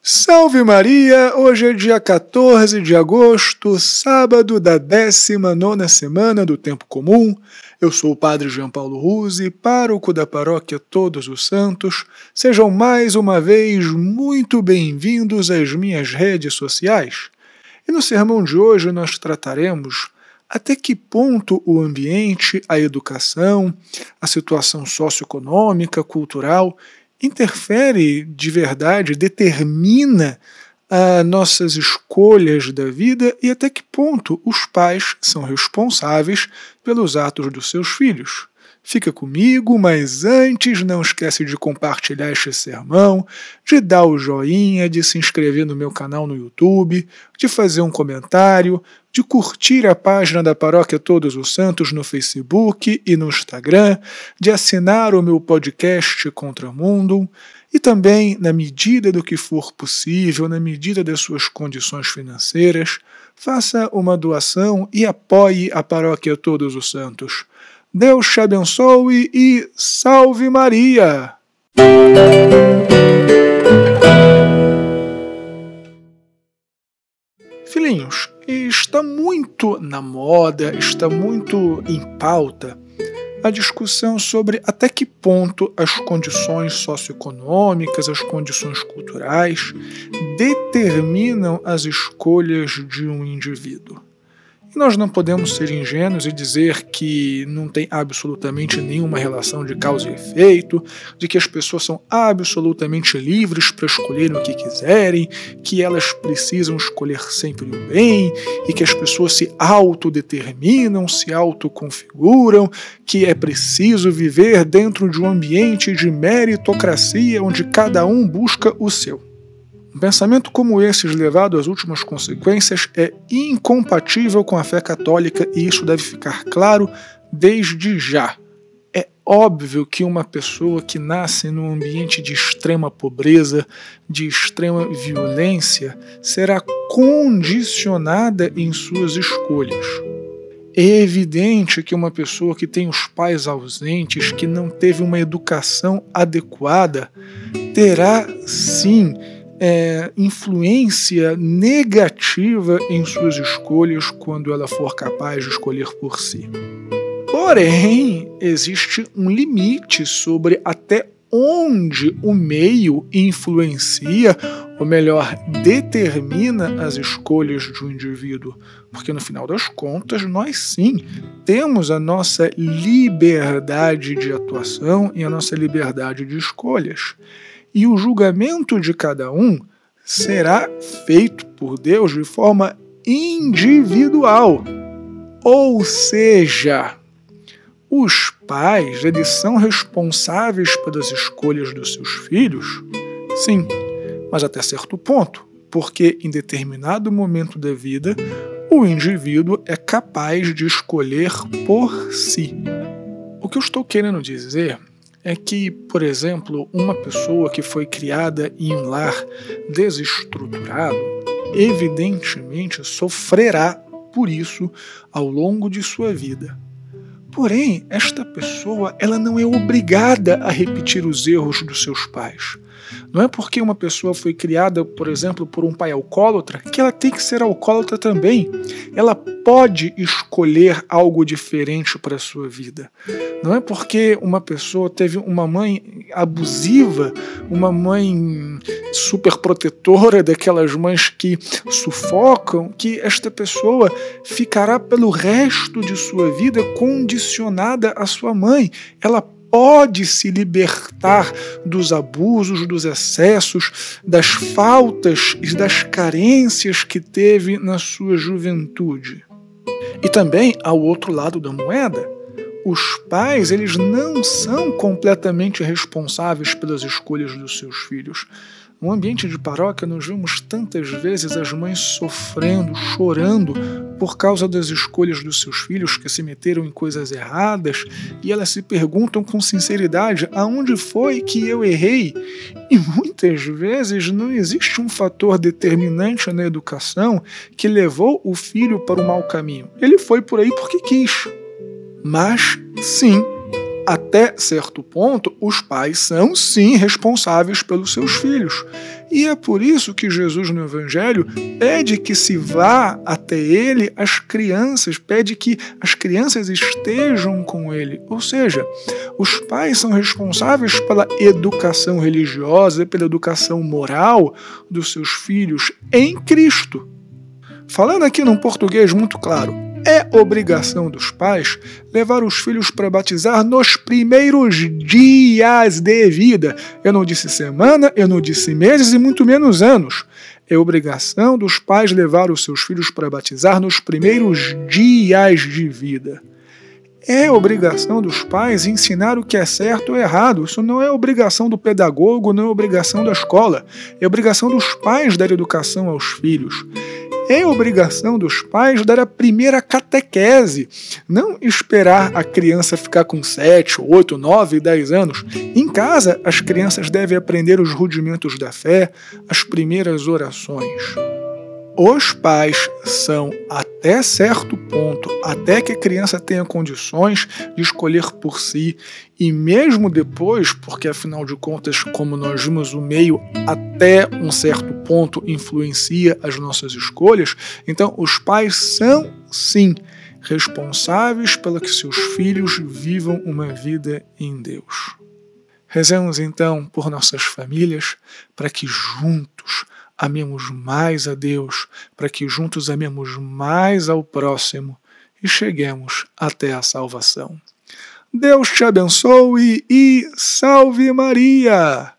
Salve Maria! Hoje é dia 14 de agosto, sábado da 19 semana do Tempo Comum. Eu sou o Padre João Paulo Ruse, pároco da Paróquia Todos os Santos. Sejam mais uma vez muito bem-vindos às minhas redes sociais. E no sermão de hoje nós trataremos até que ponto o ambiente, a educação, a situação socioeconômica, cultural interfere de verdade, determina as nossas escolhas da vida e até que ponto os pais são responsáveis pelos atos dos seus filhos. Fica comigo, mas antes não esquece de compartilhar este sermão, de dar o joinha, de se inscrever no meu canal no YouTube, de fazer um comentário, de curtir a página da Paróquia Todos os Santos no Facebook e no Instagram, de assinar o meu podcast Contra Mundo e também, na medida do que for possível, na medida das suas condições financeiras, faça uma doação e apoie a Paróquia Todos os Santos. Deus te abençoe e salve Maria! Filhinhos, está muito na moda, está muito em pauta a discussão sobre até que ponto as condições socioeconômicas, as condições culturais determinam as escolhas de um indivíduo. Nós não podemos ser ingênuos e dizer que não tem absolutamente nenhuma relação de causa e efeito, de que as pessoas são absolutamente livres para escolher o que quiserem, que elas precisam escolher sempre o bem e que as pessoas se autodeterminam, se autoconfiguram, que é preciso viver dentro de um ambiente de meritocracia onde cada um busca o seu. Um pensamento como esse, levado às últimas consequências, é incompatível com a fé católica e isso deve ficar claro desde já. É óbvio que uma pessoa que nasce num ambiente de extrema pobreza, de extrema violência, será condicionada em suas escolhas. É evidente que uma pessoa que tem os pais ausentes, que não teve uma educação adequada, terá sim é, influência negativa em suas escolhas quando ela for capaz de escolher por si. Porém, existe um limite sobre até onde o meio influencia, ou melhor, determina as escolhas de um indivíduo. Porque no final das contas, nós sim temos a nossa liberdade de atuação e a nossa liberdade de escolhas e o julgamento de cada um será feito por Deus de forma individual. Ou seja, os pais eles são responsáveis pelas escolhas dos seus filhos? Sim, mas até certo ponto, porque em determinado momento da vida o indivíduo é capaz de escolher por si. O que eu estou querendo dizer é que, por exemplo, uma pessoa que foi criada em um lar desestruturado, evidentemente sofrerá por isso ao longo de sua vida. Porém, esta pessoa ela não é obrigada a repetir os erros dos seus pais. Não é porque uma pessoa foi criada, por exemplo, por um pai alcoólatra, que ela tem que ser alcoólatra também. Ela pode escolher algo diferente para a sua vida. Não é porque uma pessoa teve uma mãe abusiva, uma mãe super protetora, daquelas mães que sufocam, que esta pessoa ficará pelo resto de sua vida condicionada à sua mãe. Ela pode se libertar dos abusos, dos excessos, das faltas e das carências que teve na sua juventude. E também ao outro lado da moeda, os pais eles não são completamente responsáveis pelas escolhas dos seus filhos. No ambiente de paróquia, nós vemos tantas vezes as mães sofrendo, chorando por causa das escolhas dos seus filhos que se meteram em coisas erradas e elas se perguntam com sinceridade: aonde foi que eu errei? E muitas vezes não existe um fator determinante na educação que levou o filho para o mau caminho. Ele foi por aí porque quis. Mas, sim, até certo ponto, os pais são sim responsáveis pelos seus filhos. E é por isso que Jesus no Evangelho pede que se vá até ele as crianças, pede que as crianças estejam com ele. Ou seja, os pais são responsáveis pela educação religiosa, pela educação moral dos seus filhos em Cristo. Falando aqui num português muito claro, é obrigação dos pais levar os filhos para batizar nos primeiros dias de vida. Eu não disse semana, eu não disse meses e muito menos anos. É obrigação dos pais levar os seus filhos para batizar nos primeiros dias de vida. É obrigação dos pais ensinar o que é certo ou errado. Isso não é obrigação do pedagogo, não é obrigação da escola. É obrigação dos pais dar educação aos filhos. É obrigação dos pais dar a primeira catequese, não esperar a criança ficar com 7, 8, 9, 10 anos. Em casa, as crianças devem aprender os rudimentos da fé, as primeiras orações os pais são, até certo ponto, até que a criança tenha condições de escolher por si, e mesmo depois, porque afinal de contas, como nós vimos, o meio até um certo ponto influencia as nossas escolhas, então os pais são, sim, responsáveis pela que seus filhos vivam uma vida em Deus. Rezemos então por nossas famílias, para que juntos amemos mais a Deus, para que juntos amemos mais ao próximo e cheguemos até a salvação. Deus te abençoe e salve Maria!